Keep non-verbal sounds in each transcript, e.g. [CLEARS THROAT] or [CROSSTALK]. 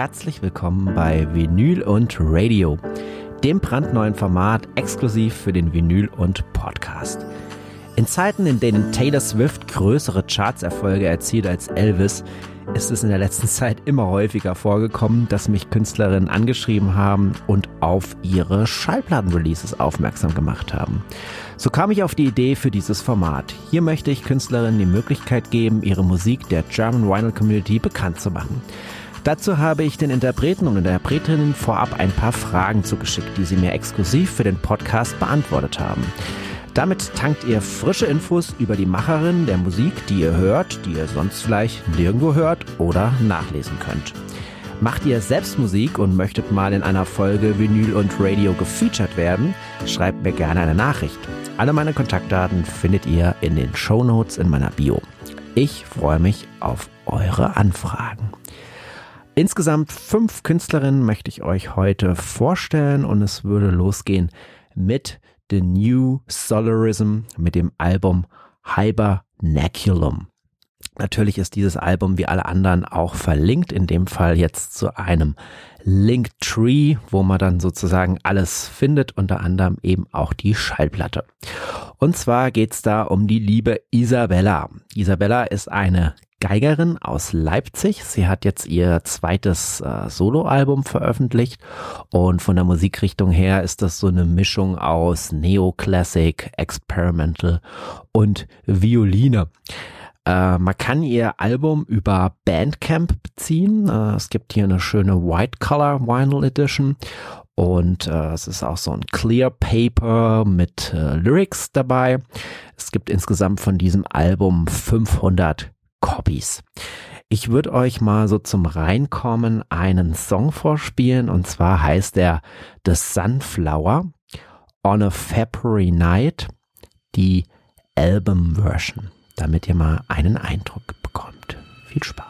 herzlich willkommen bei Vinyl und Radio, dem brandneuen Format exklusiv für den Vinyl und Podcast. In Zeiten, in denen Taylor Swift größere Chartserfolge erzielt als Elvis, ist es in der letzten [LAUGHS] Zeit immer häufiger vorgekommen, dass mich Künstlerinnen angeschrieben haben und auf ihre Schallplattenreleases aufmerksam gemacht haben. So kam ich auf die Idee für dieses Format. Hier möchte ich Künstlerinnen die Möglichkeit geben, ihre Musik der German Vinyl Community bekannt zu machen. Dazu habe ich den Interpreten und Interpretinnen vorab ein paar Fragen zugeschickt, die sie mir exklusiv für den Podcast beantwortet haben. Damit tankt ihr frische Infos über die Macherin der Musik, die ihr hört, die ihr sonst vielleicht nirgendwo hört oder nachlesen könnt. Macht ihr selbst Musik und möchtet mal in einer Folge Vinyl und Radio gefeatured werden? Schreibt mir gerne eine Nachricht. Alle meine Kontaktdaten findet ihr in den Show Notes in meiner Bio. Ich freue mich auf eure Anfragen. Insgesamt fünf Künstlerinnen möchte ich euch heute vorstellen und es würde losgehen mit The New Solarism mit dem Album Hibernaculum. Natürlich ist dieses Album wie alle anderen auch verlinkt, in dem Fall jetzt zu einem Linktree, wo man dann sozusagen alles findet, unter anderem eben auch die Schallplatte. Und zwar geht's da um die liebe Isabella. Isabella ist eine Geigerin aus Leipzig. Sie hat jetzt ihr zweites äh, Soloalbum veröffentlicht und von der Musikrichtung her ist das so eine Mischung aus Neoclassic, Experimental und Violine. Äh, man kann ihr Album über Bandcamp beziehen. Äh, es gibt hier eine schöne White Color Vinyl Edition und äh, es ist auch so ein Clear Paper mit äh, Lyrics dabei. Es gibt insgesamt von diesem Album 500 Copies. Ich würde euch mal so zum Reinkommen einen Song vorspielen und zwar heißt er The Sunflower on a February Night, die Album Version damit ihr mal einen Eindruck bekommt. Viel Spaß.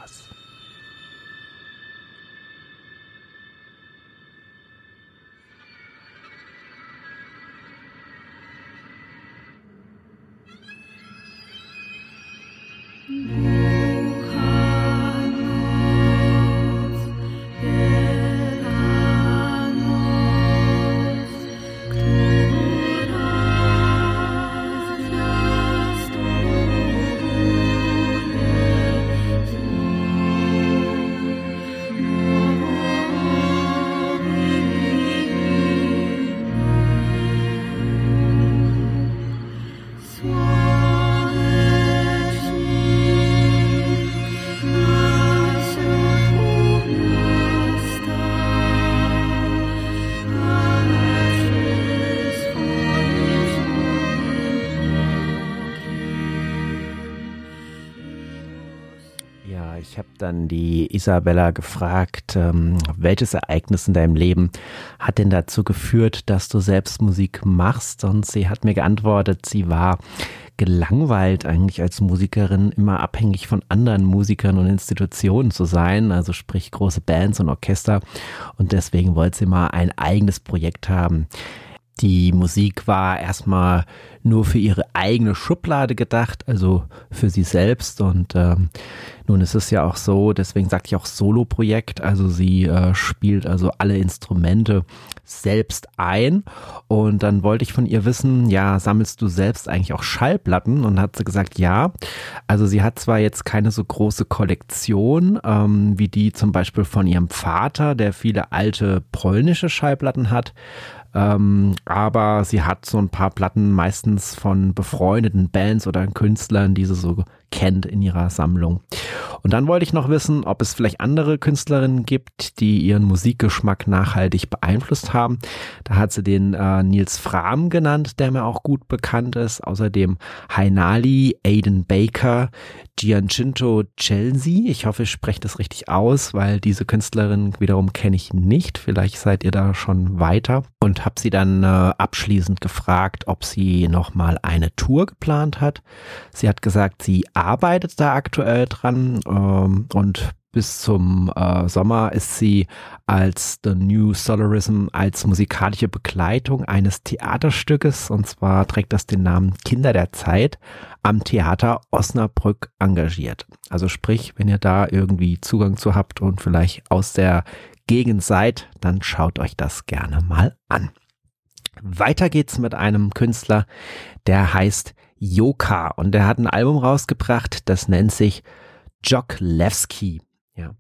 Dann die Isabella gefragt, ähm, welches Ereignis in deinem Leben hat denn dazu geführt, dass du selbst Musik machst? Und sie hat mir geantwortet, sie war gelangweilt eigentlich als Musikerin immer abhängig von anderen Musikern und Institutionen zu sein, also sprich große Bands und Orchester. Und deswegen wollte sie mal ein eigenes Projekt haben. Die Musik war erstmal nur für ihre eigene Schublade gedacht, also für sie selbst. Und ähm, nun ist es ja auch so, deswegen sagte ich auch Solo-Projekt, also sie äh, spielt also alle Instrumente selbst ein. Und dann wollte ich von ihr wissen, ja, sammelst du selbst eigentlich auch Schallplatten? Und hat sie gesagt, ja. Also sie hat zwar jetzt keine so große Kollektion ähm, wie die zum Beispiel von ihrem Vater, der viele alte polnische Schallplatten hat, ähm, aber sie hat so ein paar Platten meistens von befreundeten Bands oder Künstlern, die sie so kennt in ihrer Sammlung. Und dann wollte ich noch wissen, ob es vielleicht andere Künstlerinnen gibt, die ihren Musikgeschmack nachhaltig beeinflusst haben. Da hat sie den äh, Nils Fram genannt, der mir auch gut bekannt ist. Außerdem Hainali, Aiden Baker, Giancinto Chelsea. Ich hoffe, ich spreche das richtig aus, weil diese Künstlerin wiederum kenne ich nicht. Vielleicht seid ihr da schon weiter. Und habe sie dann äh, abschließend gefragt, ob sie nochmal eine Tour geplant hat. Sie hat gesagt, sie arbeitet da aktuell dran ähm, und bis zum äh, Sommer ist sie als The New Solarism als musikalische Begleitung eines Theaterstückes und zwar trägt das den Namen Kinder der Zeit am Theater Osnabrück engagiert. Also sprich, wenn ihr da irgendwie Zugang zu habt und vielleicht aus der Gegend seid, dann schaut euch das gerne mal an. Weiter geht's mit einem Künstler, der heißt Joka und der hat ein Album rausgebracht, das nennt sich Joklewski. Ja.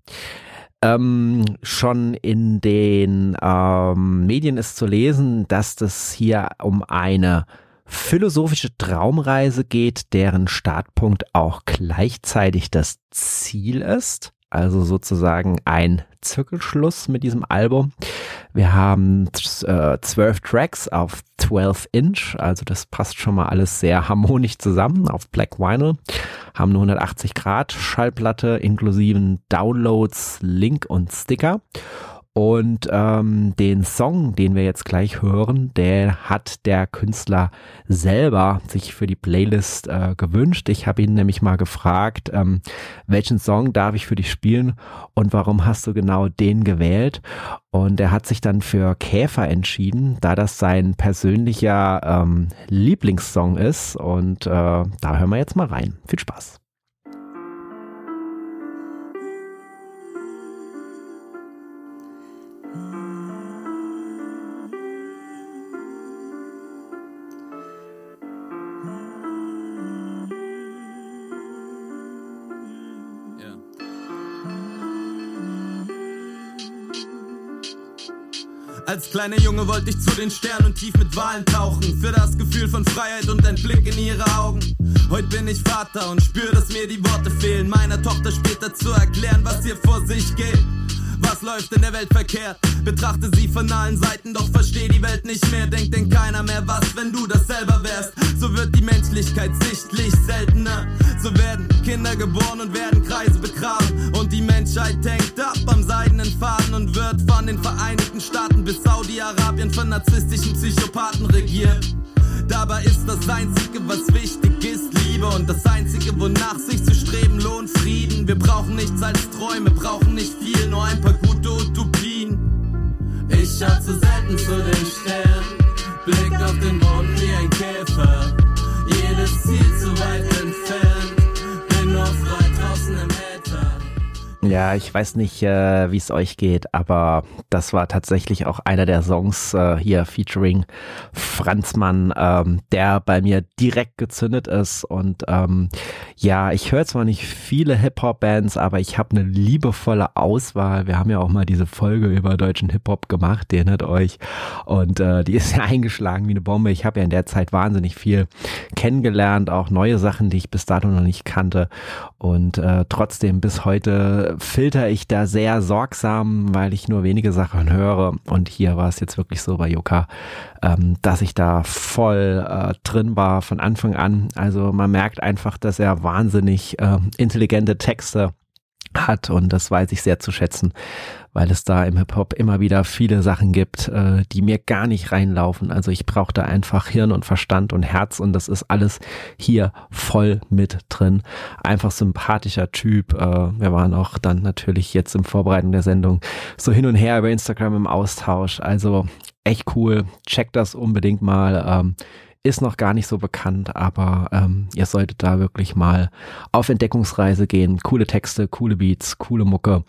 Ähm, schon in den ähm, Medien ist zu lesen, dass das hier um eine philosophische Traumreise geht, deren Startpunkt auch gleichzeitig das Ziel ist also sozusagen ein Zirkelschluss mit diesem Album. Wir haben äh, zwölf Tracks auf 12 Inch, also das passt schon mal alles sehr harmonisch zusammen auf Black Vinyl. Haben eine 180 Grad Schallplatte inklusiven Downloads, Link und Sticker. Und ähm, den Song, den wir jetzt gleich hören, der hat der Künstler selber sich für die Playlist äh, gewünscht. Ich habe ihn nämlich mal gefragt, ähm, welchen Song darf ich für dich spielen und warum hast du genau den gewählt? Und er hat sich dann für Käfer entschieden, da das sein persönlicher ähm, Lieblingssong ist. Und äh, da hören wir jetzt mal rein. Viel Spaß. Als kleiner Junge wollte ich zu den Sternen und tief mit Wahlen tauchen. Für das Gefühl von Freiheit und ein Blick in ihre Augen. Heute bin ich Vater und spür, dass mir die Worte fehlen. Meiner Tochter später zu erklären, was hier vor sich geht. Was läuft in der Welt verkehrt? Betrachte sie von allen Seiten, doch versteh die Welt nicht mehr. Denkt denn keiner mehr was, wenn du das selber wärst. So wird die Menschlichkeit sichtlich seltener. So werden Kinder geboren und werden Kreise begraben. Und die Menschheit hängt ab am seidenen Faden und wird von den Vereinigten Staaten bis Saudi-Arabien von narzisstischen Psychopathen regiert. Dabei ist das Einzige, was wichtig ist, Liebe. Und das Einzige, wonach sich zu streben lohnt, Frieden. Wir brauchen nichts als Träume, brauchen nicht viel, nur ein paar gute Utopien. Ich schau zu selten zu den Sternen, blick auf den Boden wie ein Käfer. Jedes Ziel zu weit Ja, ich weiß nicht, äh, wie es euch geht, aber das war tatsächlich auch einer der Songs äh, hier featuring Franzmann, ähm, der bei mir direkt gezündet ist. Und ähm, ja, ich höre zwar nicht viele Hip-Hop-Bands, aber ich habe eine liebevolle Auswahl. Wir haben ja auch mal diese Folge über deutschen Hip-Hop gemacht, die erinnert euch. Und äh, die [LAUGHS] ist ja eingeschlagen wie eine Bombe. Ich habe ja in der Zeit wahnsinnig viel kennengelernt, auch neue Sachen, die ich bis dato noch nicht kannte. Und äh, trotzdem bis heute filter ich da sehr sorgsam, weil ich nur wenige Sachen höre. Und hier war es jetzt wirklich so bei Yoka, ähm, dass ich da voll äh, drin war von Anfang an. Also man merkt einfach, dass er wahnsinnig äh, intelligente Texte hat und das weiß ich sehr zu schätzen, weil es da im Hip-Hop immer wieder viele Sachen gibt, äh, die mir gar nicht reinlaufen. Also ich brauche da einfach Hirn und Verstand und Herz und das ist alles hier voll mit drin. Einfach sympathischer Typ. Äh, wir waren auch dann natürlich jetzt im Vorbereiten der Sendung so hin und her über Instagram im Austausch. Also echt cool. Checkt das unbedingt mal. Ähm, ist noch gar nicht so bekannt, aber ähm, ihr solltet da wirklich mal auf Entdeckungsreise gehen. Coole Texte, coole Beats, coole Mucke.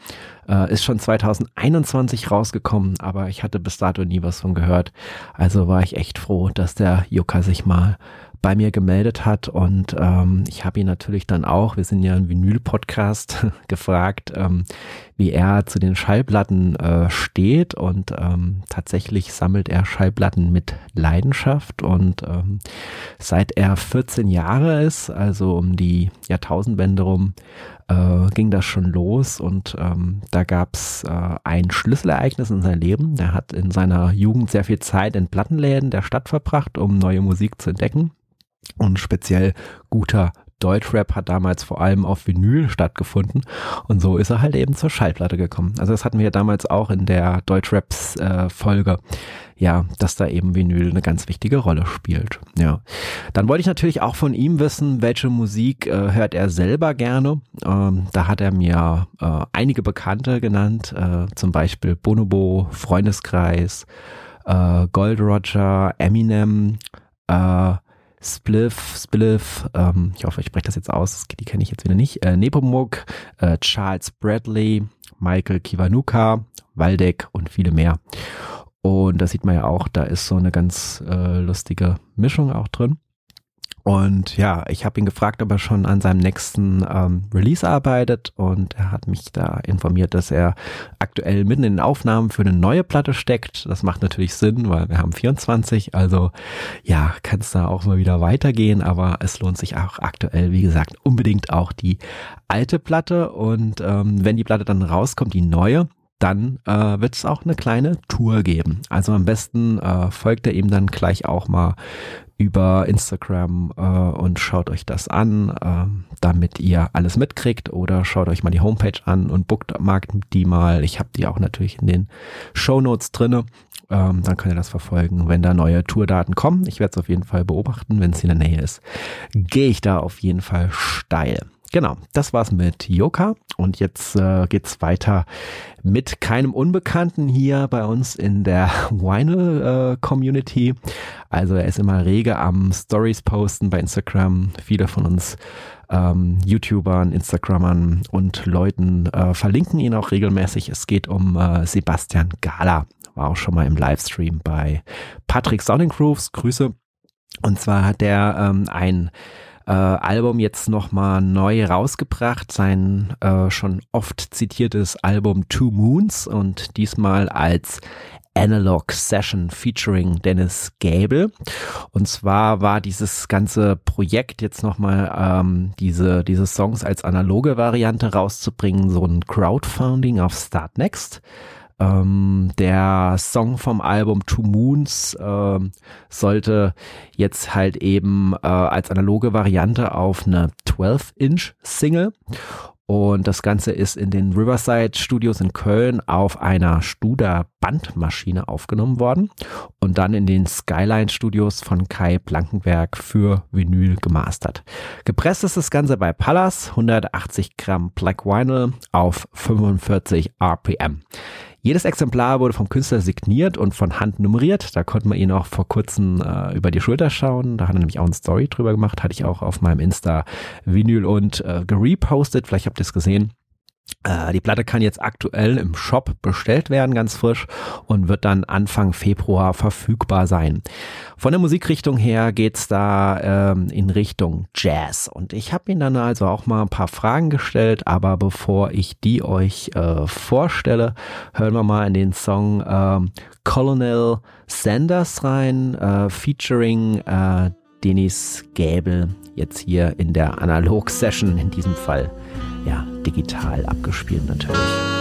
Äh, ist schon 2021 rausgekommen, aber ich hatte bis dato nie was von gehört. Also war ich echt froh, dass der Yuka sich mal bei mir gemeldet hat und ähm, ich habe ihn natürlich dann auch, wir sind ja ein Vinyl-Podcast, [LAUGHS] gefragt, ähm, wie er zu den Schallplatten äh, steht und ähm, tatsächlich sammelt er Schallplatten mit Leidenschaft und ähm, seit er 14 Jahre ist, also um die Jahrtausendwende rum, äh, ging das schon los und ähm, da gab's äh, ein Schlüsselereignis in seinem Leben. Der hat in seiner Jugend sehr viel Zeit in Plattenläden der Stadt verbracht, um neue Musik zu entdecken und speziell guter Deutschrap hat damals vor allem auf Vinyl stattgefunden und so ist er halt eben zur Schallplatte gekommen. Also das hatten wir damals auch in der Deutschraps äh, Folge. Ja, dass da eben Vinyl eine ganz wichtige Rolle spielt. Ja. Dann wollte ich natürlich auch von ihm wissen, welche Musik äh, hört er selber gerne. Ähm, da hat er mir äh, einige Bekannte genannt, äh, zum Beispiel Bonobo, Freundeskreis, äh, Gold Roger, Eminem, äh, Spliff, Spliff, ähm, ich hoffe, ich spreche das jetzt aus, die kenne ich jetzt wieder nicht, äh, Nepomuk, äh, Charles Bradley, Michael Kiwanuka, Waldeck und viele mehr. Und da sieht man ja auch, da ist so eine ganz äh, lustige Mischung auch drin. Und ja, ich habe ihn gefragt, ob er schon an seinem nächsten ähm, Release arbeitet. Und er hat mich da informiert, dass er aktuell mitten in den Aufnahmen für eine neue Platte steckt. Das macht natürlich Sinn, weil wir haben 24, also ja, kann es da auch mal wieder weitergehen, aber es lohnt sich auch aktuell, wie gesagt, unbedingt auch die alte Platte. Und ähm, wenn die Platte dann rauskommt, die neue, dann äh, wird es auch eine kleine Tour geben. Also am besten äh, folgt er ihm dann gleich auch mal über Instagram äh, und schaut euch das an, äh, damit ihr alles mitkriegt oder schaut euch mal die Homepage an und bookmarkt die mal. Ich habe die auch natürlich in den Show Notes drinne. Ähm, dann könnt ihr das verfolgen, wenn da neue Tourdaten kommen. Ich werde es auf jeden Fall beobachten, wenn es in der Nähe ist. Gehe ich da auf jeden Fall steil. Genau, das war's mit Yoka und jetzt äh, geht's weiter mit keinem Unbekannten hier bei uns in der [LAUGHS] Vinyl äh, Community. Also er ist immer rege am Stories posten bei Instagram. Viele von uns ähm, YouTubern, Instagrammern und Leuten äh, verlinken ihn auch regelmäßig. Es geht um äh, Sebastian Gala. War auch schon mal im Livestream bei Patrick Sonnengrooves. Grüße. Und zwar hat er ähm, ein äh, Album jetzt nochmal neu rausgebracht, sein äh, schon oft zitiertes Album Two Moons und diesmal als Analog Session featuring Dennis Gable. Und zwar war dieses ganze Projekt jetzt nochmal ähm, diese, diese Songs als analoge Variante rauszubringen, so ein Crowdfunding auf Startnext. Ähm, der Song vom Album Two Moons äh, sollte jetzt halt eben äh, als analoge Variante auf eine 12-Inch-Single und das Ganze ist in den Riverside Studios in Köln auf einer Studer Bandmaschine aufgenommen worden und dann in den Skyline Studios von Kai Blankenberg für Vinyl gemastert. Gepresst ist das Ganze bei Pallas, 180 Gramm Black Vinyl auf 45 RPM. Jedes Exemplar wurde vom Künstler signiert und von Hand nummeriert. Da konnte man ihn auch vor kurzem äh, über die Schulter schauen. Da hat er nämlich auch eine Story drüber gemacht. Hatte ich auch auf meinem Insta Vinyl und äh, gerepostet. Vielleicht habt ihr es gesehen. Äh, die Platte kann jetzt aktuell im Shop bestellt werden, ganz frisch, und wird dann Anfang Februar verfügbar sein. Von der Musikrichtung her geht's da ähm, in Richtung Jazz. Und ich habe ihn dann also auch mal ein paar Fragen gestellt, aber bevor ich die euch äh, vorstelle, hören wir mal in den Song ähm, Colonel Sanders rein, äh, featuring äh, Denis Gäbel, jetzt hier in der Analog-Session in diesem Fall digital abgespielt natürlich.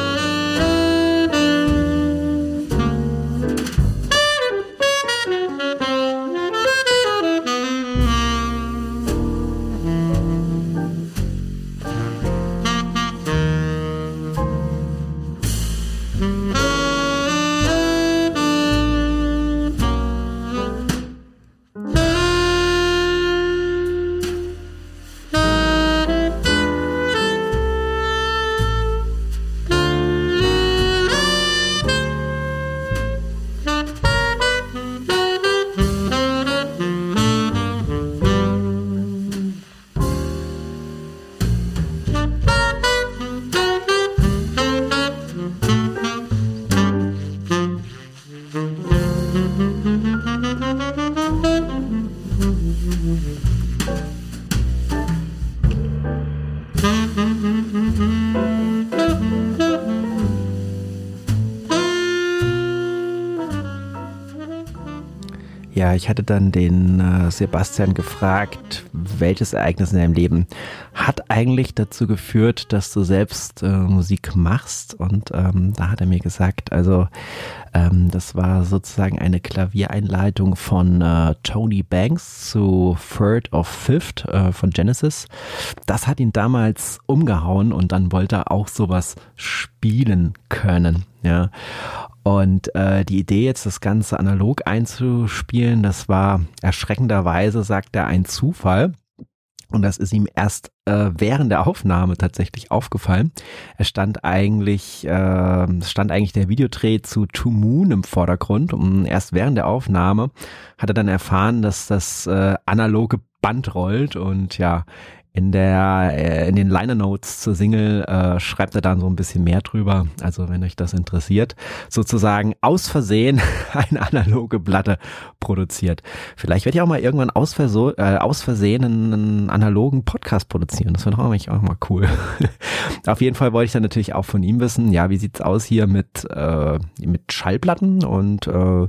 Ich hatte dann den äh, Sebastian gefragt, welches Ereignis in deinem Leben hat eigentlich dazu geführt, dass du selbst äh, Musik machst. Und ähm, da hat er mir gesagt, also ähm, das war sozusagen eine Klaviereinleitung von äh, Tony Banks zu Third of Fifth äh, von Genesis. Das hat ihn damals umgehauen und dann wollte er auch sowas spielen können. Ja. Und äh, die Idee, jetzt das Ganze analog einzuspielen, das war erschreckenderweise, sagt er, ein Zufall. Und das ist ihm erst äh, während der Aufnahme tatsächlich aufgefallen. Es stand eigentlich, äh, stand eigentlich der Videodreh zu To Moon im Vordergrund. Und erst während der Aufnahme hat er dann erfahren, dass das äh, analoge Band rollt und ja, in der äh, in den Liner Notes zur Single äh, schreibt er dann so ein bisschen mehr drüber. Also wenn euch das interessiert, sozusagen aus Versehen [LAUGHS] eine analoge Platte produziert. Vielleicht werde ich auch mal irgendwann aus, Verso äh, aus Versehen einen analogen Podcast produzieren. Das wäre doch eigentlich auch mal cool. [LAUGHS] Auf jeden Fall wollte ich dann natürlich auch von ihm wissen, ja, wie sieht's aus hier mit äh, mit Schallplatten und äh,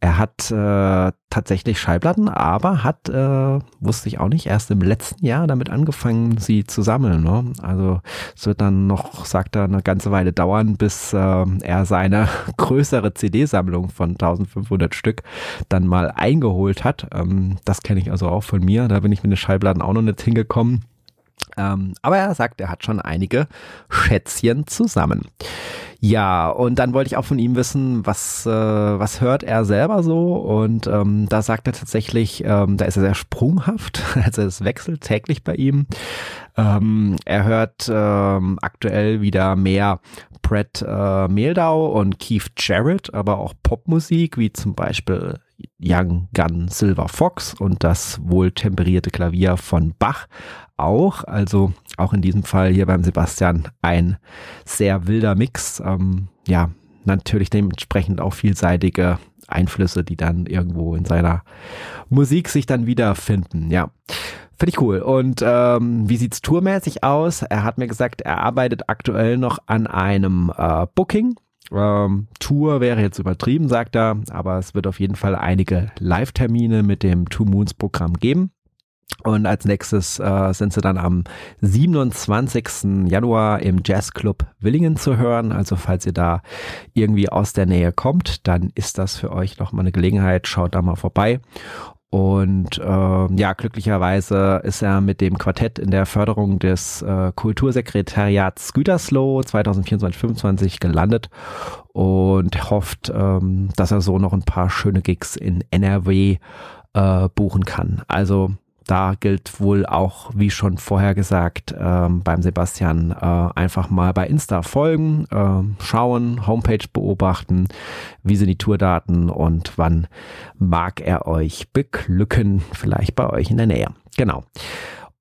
er hat äh, tatsächlich Schallplatten, aber hat, äh, wusste ich auch nicht, erst im letzten Jahr damit angefangen, sie zu sammeln. Ne? Also es wird dann noch, sagt er, eine ganze Weile dauern, bis äh, er seine [LAUGHS] größere CD-Sammlung von 1500 Stück dann mal eingeholt hat. Ähm, das kenne ich also auch von mir. Da bin ich mit den Schallplatten auch noch nicht hingekommen. Ähm, aber er sagt, er hat schon einige Schätzchen zusammen. Ja, und dann wollte ich auch von ihm wissen, was, äh, was hört er selber so? Und ähm, da sagt er tatsächlich, ähm, da ist er sehr sprunghaft, [LAUGHS] also es wechselt täglich bei ihm. Ähm, er hört ähm, aktuell wieder mehr Brett äh, Meldau und Keith Jarrett, aber auch Popmusik, wie zum Beispiel Young Gun Silver Fox und das wohltemperierte Klavier von Bach auch. Also auch in diesem Fall hier beim Sebastian ein sehr wilder Mix. Ähm, ja, natürlich dementsprechend auch vielseitige Einflüsse, die dann irgendwo in seiner Musik sich dann wiederfinden. Ja. Finde ich cool. Und ähm, wie sieht's tourmäßig aus? Er hat mir gesagt, er arbeitet aktuell noch an einem äh, Booking ähm, Tour wäre jetzt übertrieben, sagt er, aber es wird auf jeden Fall einige Live-Termine mit dem Two Moons Programm geben. Und als nächstes äh, sind sie dann am 27. Januar im Jazzclub Willingen zu hören. Also falls ihr da irgendwie aus der Nähe kommt, dann ist das für euch nochmal eine Gelegenheit. Schaut da mal vorbei. Und äh, ja, glücklicherweise ist er mit dem Quartett in der Förderung des äh, Kultursekretariats Gütersloh 2024-25 gelandet und hofft, ähm, dass er so noch ein paar schöne Gigs in NRW äh, buchen kann. Also da gilt wohl auch, wie schon vorher gesagt, ähm, beim Sebastian äh, einfach mal bei Insta folgen, äh, schauen, Homepage beobachten, wie sind die Tourdaten und wann mag er euch beglücken, vielleicht bei euch in der Nähe. Genau.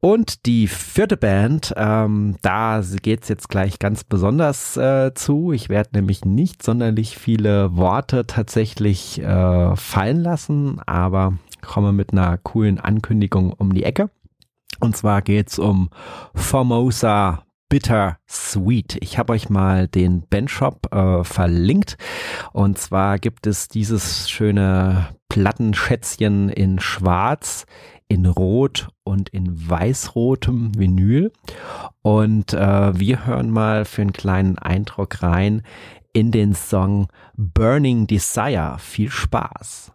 Und die vierte Band, ähm, da geht's jetzt gleich ganz besonders äh, zu. Ich werde nämlich nicht sonderlich viele Worte tatsächlich äh, fallen lassen, aber komme mit einer coolen Ankündigung um die Ecke. Und zwar geht's um Formosa Bitter Sweet. Ich habe euch mal den Bandshop äh, verlinkt. Und zwar gibt es dieses schöne Plattenschätzchen in Schwarz, in Rot und in weißrotem Vinyl. Und äh, wir hören mal für einen kleinen Eindruck rein in den Song Burning Desire. Viel Spaß.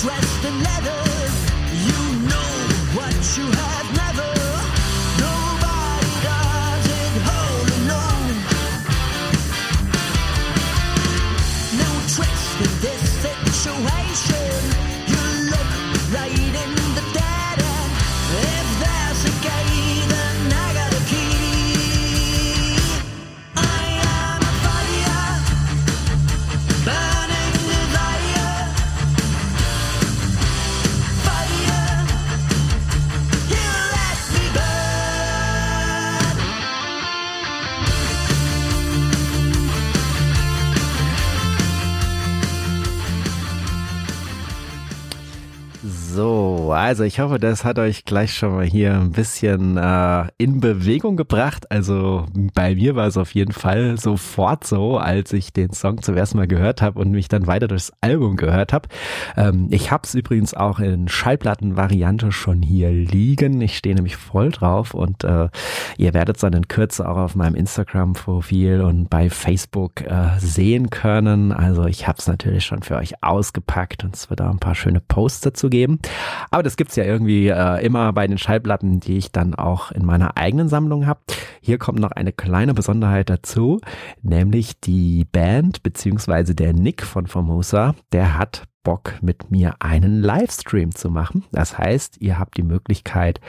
Dressed the letters. You know what you have never. Nobody does it. No in this situation. You look right in. Also ich hoffe, das hat euch gleich schon mal hier ein bisschen äh, in Bewegung gebracht. Also bei mir war es auf jeden Fall sofort so, als ich den Song zum ersten Mal gehört habe und mich dann weiter durchs Album gehört habe. Ähm, ich habe es übrigens auch in Schallplattenvariante schon hier liegen. Ich stehe nämlich voll drauf und äh, ihr werdet es dann in Kürze auch auf meinem Instagram-Profil und bei Facebook äh, sehen können. Also ich habe es natürlich schon für euch ausgepackt und es wird auch ein paar schöne Posts dazu geben. Aber das gibt's ja irgendwie äh, immer bei den Schallplatten, die ich dann auch in meiner eigenen Sammlung habe. Hier kommt noch eine kleine Besonderheit dazu, nämlich die Band beziehungsweise der Nick von Formosa, der hat Bock, mit mir einen Livestream zu machen. Das heißt, ihr habt die Möglichkeit,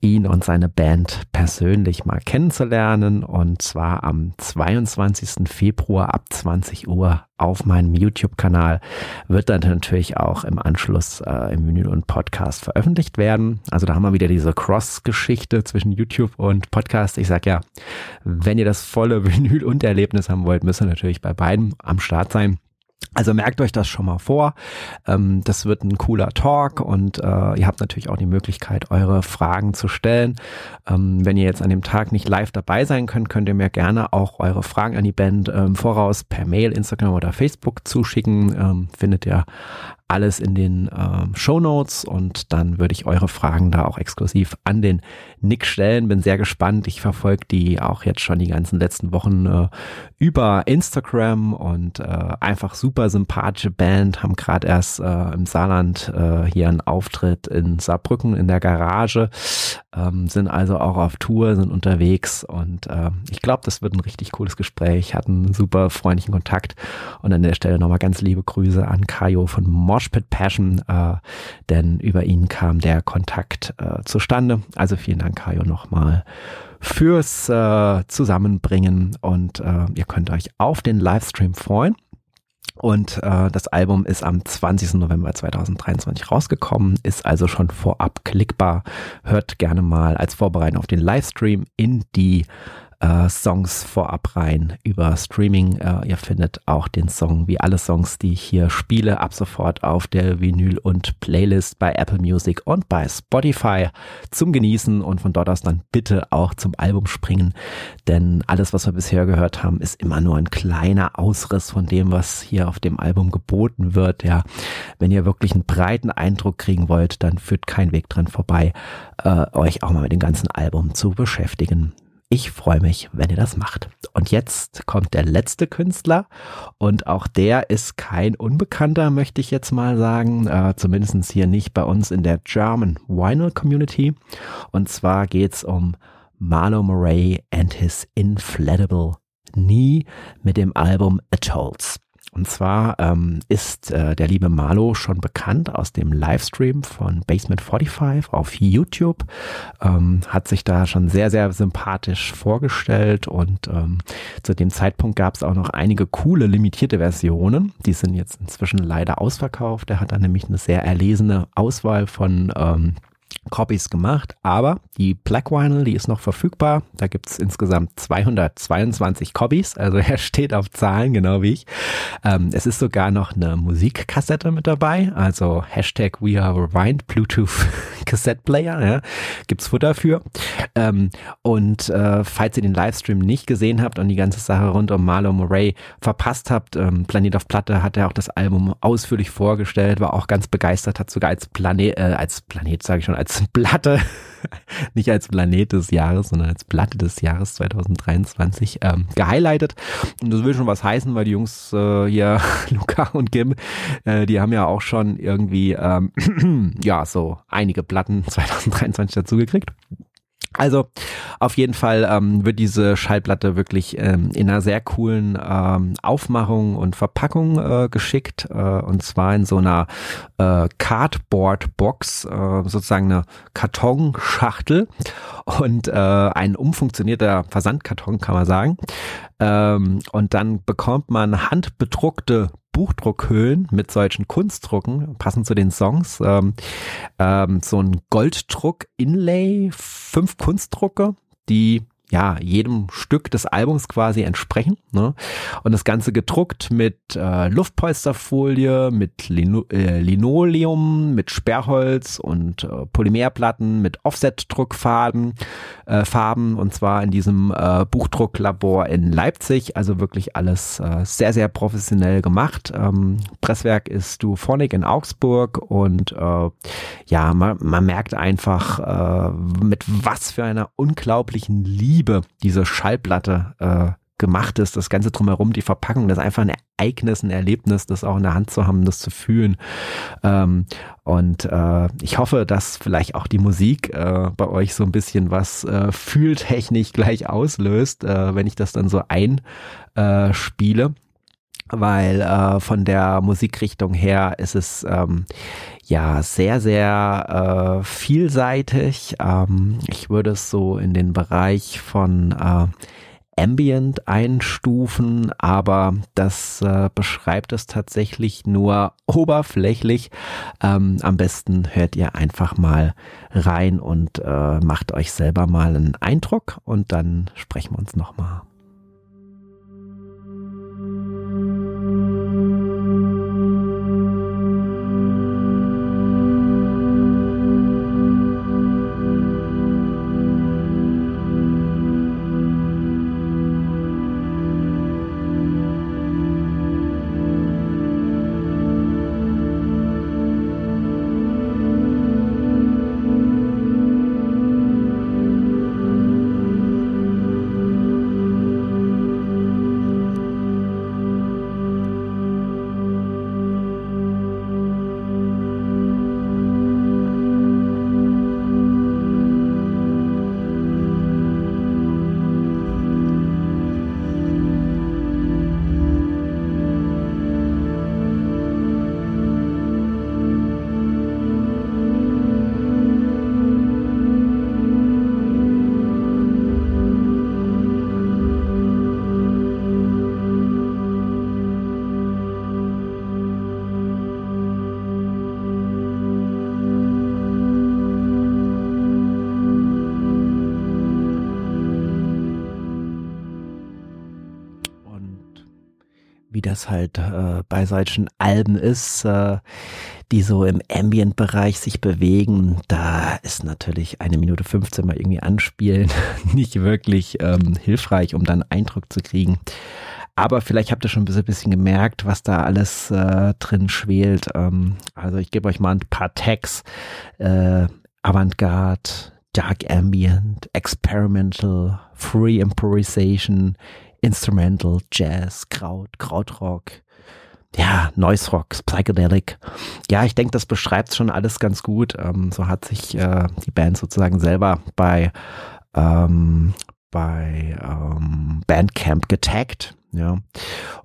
ihn und seine Band persönlich mal kennenzulernen. Und zwar am 22. Februar ab 20 Uhr auf meinem YouTube-Kanal wird dann natürlich auch im Anschluss äh, im Menü und Podcast veröffentlicht werden. Also da haben wir wieder diese Cross-Geschichte zwischen YouTube und Podcast. Ich sag ja, wenn ihr das volle [LAUGHS] Vinyl und Erlebnis haben wollt, müsst ihr natürlich bei beiden am Start sein. Also merkt euch das schon mal vor. Ähm, das wird ein cooler Talk und äh, ihr habt natürlich auch die Möglichkeit, eure Fragen zu stellen. Ähm, wenn ihr jetzt an dem Tag nicht live dabei sein könnt, könnt ihr mir gerne auch eure Fragen an die Band ähm, voraus per Mail, Instagram oder Facebook zuschicken. findet ihr alles in den Show Notes und dann würde ich eure Fragen da auch exklusiv an den Nick stellen. Bin sehr gespannt. Ich verfolge die auch jetzt schon die ganzen letzten Wochen äh, über Instagram und äh, einfach super sympathische Band. Haben gerade erst äh, im Saarland äh, hier einen Auftritt in Saarbrücken in der Garage. Ähm, sind also auch auf Tour, sind unterwegs und äh, ich glaube, das wird ein richtig cooles Gespräch. Hatten super freundlichen Kontakt und an der Stelle nochmal ganz liebe Grüße an Kajo von Moshpit Passion, äh, denn über ihn kam der Kontakt zustande. Also vielen Dank, Kajo, nochmal fürs äh, Zusammenbringen und äh, ihr könnt euch auf den Livestream freuen. Und äh, das Album ist am 20. November 2023 rausgekommen, ist also schon vorab klickbar. Hört gerne mal als Vorbereitung auf den Livestream in die äh, Songs vorab rein über Streaming. Äh, ihr findet auch den Song, wie alle Songs, die ich hier spiele, ab sofort auf der Vinyl und Playlist bei Apple Music und bei Spotify zum Genießen und von dort aus dann bitte auch zum Album springen, denn alles, was wir bisher gehört haben, ist immer nur ein kleiner Ausriss von dem, was hier auf dem Album geboten wird. Ja, wenn ihr wirklich einen breiten Eindruck kriegen wollt, dann führt kein Weg dran vorbei, äh, euch auch mal mit dem ganzen Album zu beschäftigen. Ich freue mich, wenn ihr das macht. Und jetzt kommt der letzte Künstler und auch der ist kein Unbekannter, möchte ich jetzt mal sagen, äh, zumindest hier nicht bei uns in der German Vinyl Community. Und zwar geht's um Marlo Murray and his Inflatable Knee mit dem Album Atolls. Und zwar ähm, ist äh, der liebe Marlo schon bekannt aus dem Livestream von Basement 45 auf YouTube, ähm, hat sich da schon sehr, sehr sympathisch vorgestellt und ähm, zu dem Zeitpunkt gab es auch noch einige coole limitierte Versionen. Die sind jetzt inzwischen leider ausverkauft. Er hat da nämlich eine sehr erlesene Auswahl von ähm, Copies gemacht, aber die Black Vinyl, die ist noch verfügbar. Da gibt's insgesamt 222 Copies, also [LAUGHS] er steht auf Zahlen, genau wie ich. Ähm, es ist sogar noch eine Musikkassette mit dabei, also Hashtag We Are Bluetooth [LAUGHS] Cassette Player, ja, gibt's Futter für. Ähm, und äh, falls ihr den Livestream nicht gesehen habt und die ganze Sache rund um Marlo Murray verpasst habt, ähm, Planet auf Platte hat er auch das Album ausführlich vorgestellt, war auch ganz begeistert, hat sogar als Planet, äh, als Planet sage ich schon, als Platte, [LAUGHS] nicht als Planet des Jahres, sondern als Platte des Jahres 2023 ähm, gehighlightet. Und das will schon was heißen, weil die Jungs äh, hier, [LAUGHS] Luca und Kim, äh, die haben ja auch schon irgendwie, ähm, [CLEARS THROAT] ja, so einige Platten 2023 dazugekriegt. Also auf jeden Fall ähm, wird diese Schallplatte wirklich ähm, in einer sehr coolen ähm, Aufmachung und Verpackung äh, geschickt äh, und zwar in so einer äh, Cardboard-Box, äh, sozusagen eine Kartonschachtel und äh, ein umfunktionierter Versandkarton kann man sagen. Ähm, und dann bekommt man handbedruckte Buchdruckhöhlen mit solchen Kunstdrucken, passend zu den Songs. Ähm, ähm, so ein Golddruck-Inlay, fünf Kunstdrucke, die ja, jedem Stück des Albums quasi entsprechen. Ne? Und das Ganze gedruckt mit äh, Luftpolsterfolie, mit Lino äh, Linoleum, mit Sperrholz und äh, Polymerplatten, mit Offset-Druckfarben, äh, Farben und zwar in diesem äh, Buchdrucklabor in Leipzig. Also wirklich alles äh, sehr, sehr professionell gemacht. Ähm, Presswerk ist Duphonic in Augsburg und äh, ja, man, man merkt einfach, äh, mit was für einer unglaublichen Liebe Liebe diese Schallplatte äh, gemacht ist, das Ganze drumherum, die Verpackung, das ist einfach ein Ereignis, ein Erlebnis, das auch in der Hand zu haben, das zu fühlen. Ähm, und äh, ich hoffe, dass vielleicht auch die Musik äh, bei euch so ein bisschen was äh, fühltechnisch gleich auslöst, äh, wenn ich das dann so einspiele weil äh, von der Musikrichtung her ist es ähm, ja sehr, sehr äh, vielseitig. Ähm, ich würde es so in den Bereich von äh, Ambient einstufen, aber das äh, beschreibt es tatsächlich nur oberflächlich. Ähm, am besten hört ihr einfach mal rein und äh, macht euch selber mal einen Eindruck und dann sprechen wir uns nochmal. Wie das halt äh, bei solchen Alben ist, äh, die so im Ambient-Bereich sich bewegen, da ist natürlich eine Minute 15 mal irgendwie anspielen [LAUGHS] nicht wirklich ähm, hilfreich, um dann Eindruck zu kriegen. Aber vielleicht habt ihr schon ein bisschen gemerkt, was da alles äh, drin schwelt. Ähm, also ich gebe euch mal ein paar Tags. Äh, Avantgarde, Dark Ambient, Experimental, Free Improvisation, Instrumental, Jazz, Kraut, Krautrock, ja, Noise Rock, Psychedelic. Ja, ich denke, das beschreibt schon alles ganz gut. Ähm, so hat sich äh, die Band sozusagen selber bei, ähm, bei ähm, Bandcamp getaggt. Ja.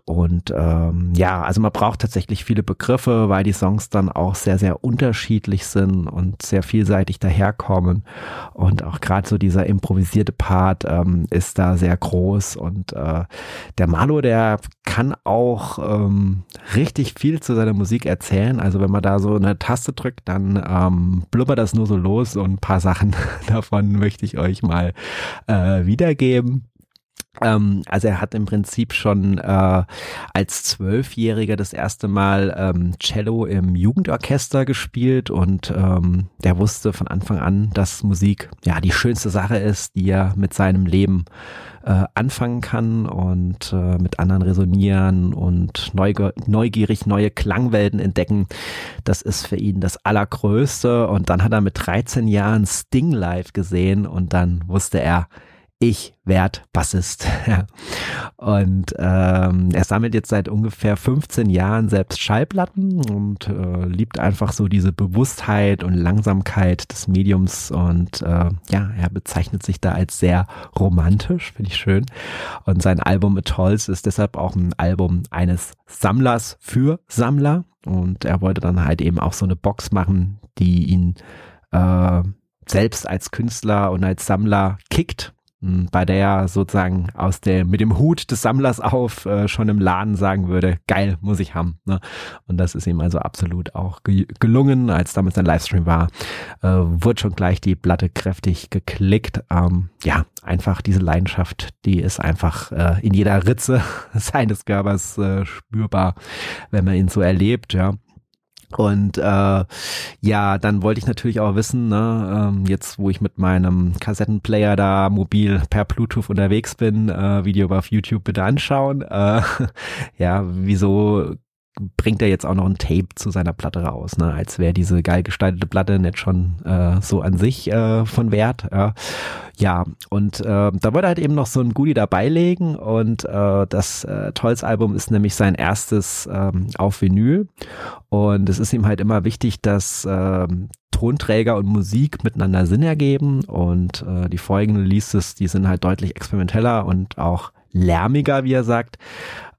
Und ähm, ja, also man braucht tatsächlich viele Begriffe, weil die Songs dann auch sehr, sehr unterschiedlich sind und sehr vielseitig daherkommen. Und auch gerade so dieser improvisierte Part ähm, ist da sehr groß. Und äh, der Malo, der kann auch ähm, richtig viel zu seiner Musik erzählen. Also wenn man da so eine Taste drückt, dann ähm, blubbert das nur so los und ein paar Sachen [LAUGHS] davon möchte ich euch mal äh, wiedergeben. Ähm, also er hat im Prinzip schon äh, als Zwölfjähriger das erste Mal ähm, Cello im Jugendorchester gespielt und ähm, der wusste von Anfang an, dass Musik ja die schönste Sache ist, die er mit seinem Leben äh, anfangen kann und äh, mit anderen resonieren und neugierig neue Klangwelten entdecken. Das ist für ihn das Allergrößte und dann hat er mit 13 Jahren Sting live gesehen und dann wusste er, ich werd Bassist. [LAUGHS] und ähm, er sammelt jetzt seit ungefähr 15 Jahren selbst Schallplatten und äh, liebt einfach so diese Bewusstheit und Langsamkeit des Mediums und äh, ja, er bezeichnet sich da als sehr romantisch, finde ich schön. Und sein Album Atolls ist deshalb auch ein Album eines Sammlers für Sammler und er wollte dann halt eben auch so eine Box machen, die ihn äh, selbst als Künstler und als Sammler kickt bei der er sozusagen aus der, mit dem Hut des Sammlers auf äh, schon im Laden sagen würde, geil, muss ich haben. Ne? Und das ist ihm also absolut auch ge gelungen. Als damals ein Livestream war, äh, wurde schon gleich die Platte kräftig geklickt. Ähm, ja, einfach diese Leidenschaft, die ist einfach äh, in jeder Ritze [LAUGHS] seines Körpers äh, spürbar, wenn man ihn so erlebt, ja. Und äh, ja, dann wollte ich natürlich auch wissen, ne, ähm, jetzt wo ich mit meinem Kassettenplayer da mobil per Bluetooth unterwegs bin, äh, Video auf YouTube bitte anschauen. Äh, [LAUGHS] ja, wieso bringt er jetzt auch noch ein Tape zu seiner Platte raus, ne? als wäre diese geil gestaltete Platte nicht schon äh, so an sich äh, von Wert. Ja, ja und äh, da wollte er halt eben noch so ein Goodie dabei legen und äh, das äh, Tolls-Album ist nämlich sein erstes ähm, auf Vinyl und es ist ihm halt immer wichtig, dass äh, Tonträger und Musik miteinander Sinn ergeben und äh, die folgenden Releases, die sind halt deutlich experimenteller und auch lärmiger, wie er sagt.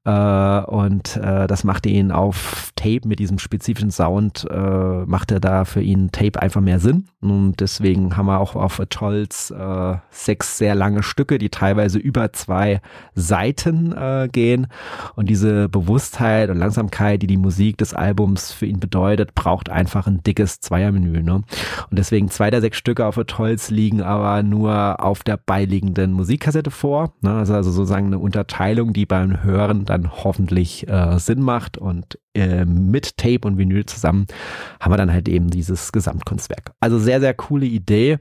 Äh, und äh, das machte ihn auf Tape mit diesem spezifischen Sound, äh, machte da für ihn Tape einfach mehr Sinn. Und deswegen haben wir auch auf Atolls äh, sechs sehr lange Stücke, die teilweise über zwei Seiten äh, gehen. Und diese Bewusstheit und Langsamkeit, die die Musik des Albums für ihn bedeutet, braucht einfach ein dickes Zweiermenü. Ne? Und deswegen zwei der sechs Stücke auf Atolls liegen aber nur auf der beiliegenden Musikkassette vor. Ne? Also, also sozusagen eine Unterteilung, die beim Hören dann hoffentlich äh, Sinn macht und äh, mit Tape und Vinyl zusammen haben wir dann halt eben dieses Gesamtkunstwerk. Also sehr, sehr coole Idee,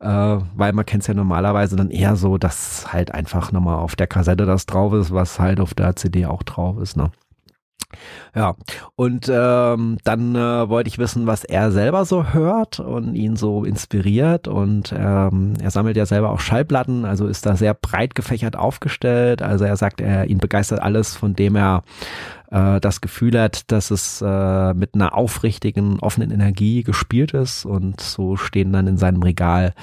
äh, weil man kennt es ja normalerweise dann eher so, dass halt einfach nochmal auf der Kassette das drauf ist, was halt auf der CD auch drauf ist. Ne? Ja, und ähm, dann äh, wollte ich wissen, was er selber so hört und ihn so inspiriert. Und ähm, er sammelt ja selber auch Schallplatten, also ist da sehr breit gefächert aufgestellt. Also er sagt, er ihn begeistert alles, von dem er äh, das Gefühl hat, dass es äh, mit einer aufrichtigen, offenen Energie gespielt ist. Und so stehen dann in seinem Regal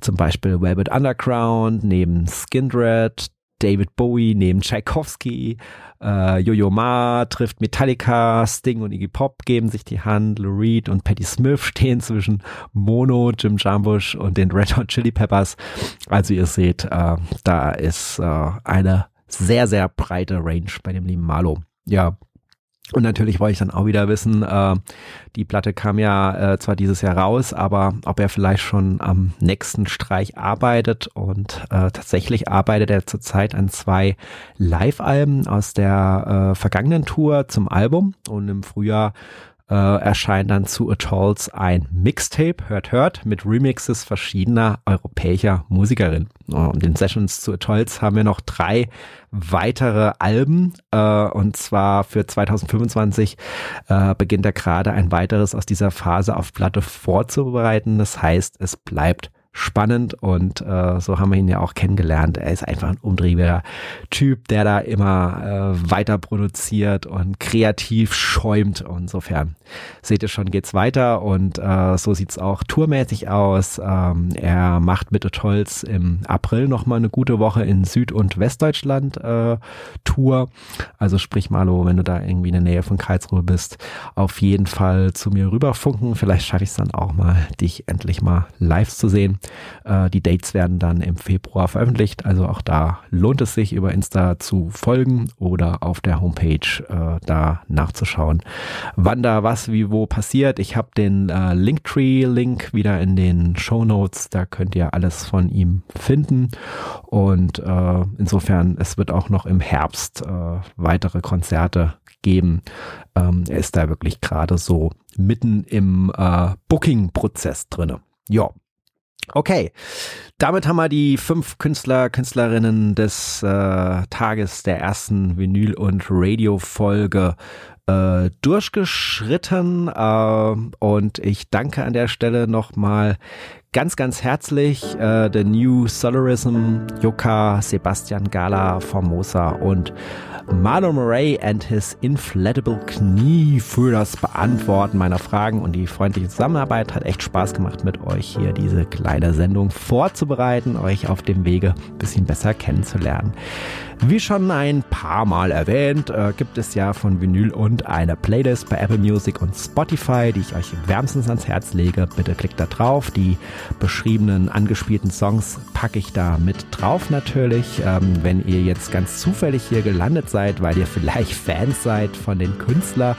zum Beispiel Velvet Underground, neben Skindred, David Bowie neben Tchaikovsky, äh, Yo-Yo Ma trifft Metallica, Sting und Iggy Pop geben sich die Hand, Lou Reed und Patti Smith stehen zwischen Mono, Jim Jarmusch und den Red Hot Chili Peppers. Also ihr seht, äh, da ist äh, eine sehr, sehr breite Range bei dem lieben Marlo. Ja, und natürlich wollte ich dann auch wieder wissen, äh, die Platte kam ja äh, zwar dieses Jahr raus, aber ob er vielleicht schon am nächsten Streich arbeitet. Und äh, tatsächlich arbeitet er zurzeit an zwei Live-Alben aus der äh, vergangenen Tour zum Album. Und im Frühjahr äh, erscheint dann zu Atolls ein Mixtape, hört, hört, mit Remixes verschiedener europäischer Musikerinnen. Und in Sessions zu Atolls haben wir noch drei weitere Alben. Äh, und zwar für 2025 äh, beginnt er gerade ein weiteres aus dieser Phase auf Platte vorzubereiten. Das heißt, es bleibt spannend und äh, so haben wir ihn ja auch kennengelernt. Er ist einfach ein umtriebiger Typ, der da immer äh, weiter produziert und kreativ schäumt. Insofern seht ihr schon, geht's weiter und äh, so sieht's auch tourmäßig aus. Ähm, er macht mit Tolls im April nochmal eine gute Woche in Süd- und Westdeutschland äh, Tour. Also sprich Malo, wenn du da irgendwie in der Nähe von Karlsruhe bist, auf jeden Fall zu mir rüberfunken. Vielleicht schaffe ich es dann auch mal, dich endlich mal live zu sehen. Äh, die Dates werden dann im Februar veröffentlicht, also auch da lohnt es sich über Insta zu folgen oder auf der Homepage äh, da nachzuschauen, wann da was wie wo passiert. Ich habe den äh, Linktree-Link wieder in den Show Notes, da könnt ihr alles von ihm finden und äh, insofern es wird auch noch im Herbst äh, weitere Konzerte geben. Ähm, er ist da wirklich gerade so mitten im äh, Booking-Prozess drinne. Ja, Okay, damit haben wir die fünf Künstler, Künstlerinnen des äh, Tages der ersten Vinyl- und Radio-Folge äh, durchgeschritten. Äh, und ich danke an der Stelle nochmal ganz, ganz herzlich äh, The New Solarism, Yuka, Sebastian Gala, Formosa und Marlon Murray and his Inflatable Knie für das Beantworten meiner Fragen und die freundliche Zusammenarbeit. Hat echt Spaß gemacht, mit euch hier diese kleine Sendung vorzubereiten, euch auf dem Wege ein bisschen besser kennenzulernen. Wie schon ein paar Mal erwähnt, äh, gibt es ja von Vinyl und eine Playlist bei Apple Music und Spotify, die ich euch wärmstens ans Herz lege. Bitte klickt da drauf. Die beschriebenen, angespielten Songs packe ich da mit drauf natürlich. Ähm, wenn ihr jetzt ganz zufällig hier gelandet seid, weil ihr [LAUGHS] vielleicht Fans seid von den Künstlern,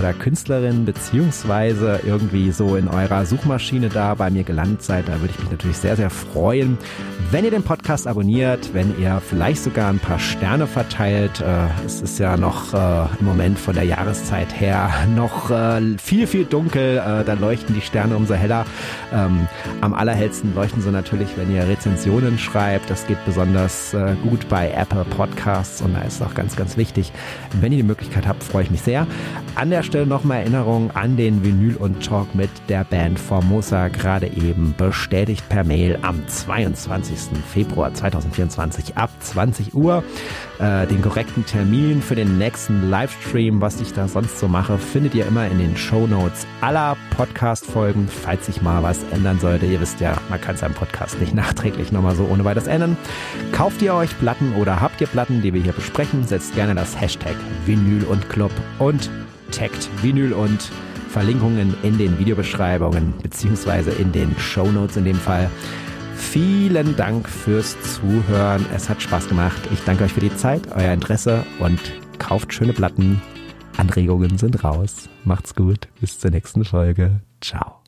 oder Künstlerin beziehungsweise irgendwie so in eurer Suchmaschine da bei mir gelandet seid, da würde ich mich natürlich sehr, sehr freuen, wenn ihr den Podcast abonniert, wenn ihr vielleicht sogar ein paar Sterne verteilt. Äh, es ist ja noch äh, im Moment von der Jahreszeit her noch äh, viel, viel dunkel. da leuchten die Sterne umso heller. Ähm, am allerhellsten leuchten sie natürlich, wenn ihr Rezensionen schreibt. Das geht besonders gut bei Apple Podcasts und da ist auch ganz, ganz wichtig. Wenn ihr die Möglichkeit habt, freue ich mich sehr. An der Stelle nochmal Erinnerung an den Vinyl und Talk mit der Band Formosa, gerade eben bestätigt per Mail am 22. Februar 2024 ab 20 Uhr. Äh, den korrekten Termin für den nächsten Livestream, was ich da sonst so mache, findet ihr immer in den Show Notes aller Podcast-Folgen, falls sich mal was ändern sollte. Ihr wisst ja, man kann seinen Podcast nicht [LAUGHS] nachträglich nochmal so ohne weiteres ändern. Kauft ihr euch Platten oder habt ihr Platten, die wir hier besprechen, setzt gerne das Hashtag Vinyl und Club und taggt Vinyl und Verlinkungen in den Videobeschreibungen beziehungsweise in den Show Notes in dem Fall. Vielen Dank fürs Zuhören. Es hat Spaß gemacht. Ich danke euch für die Zeit, euer Interesse und kauft schöne Platten. Anregungen sind raus. Macht's gut. Bis zur nächsten Folge. Ciao.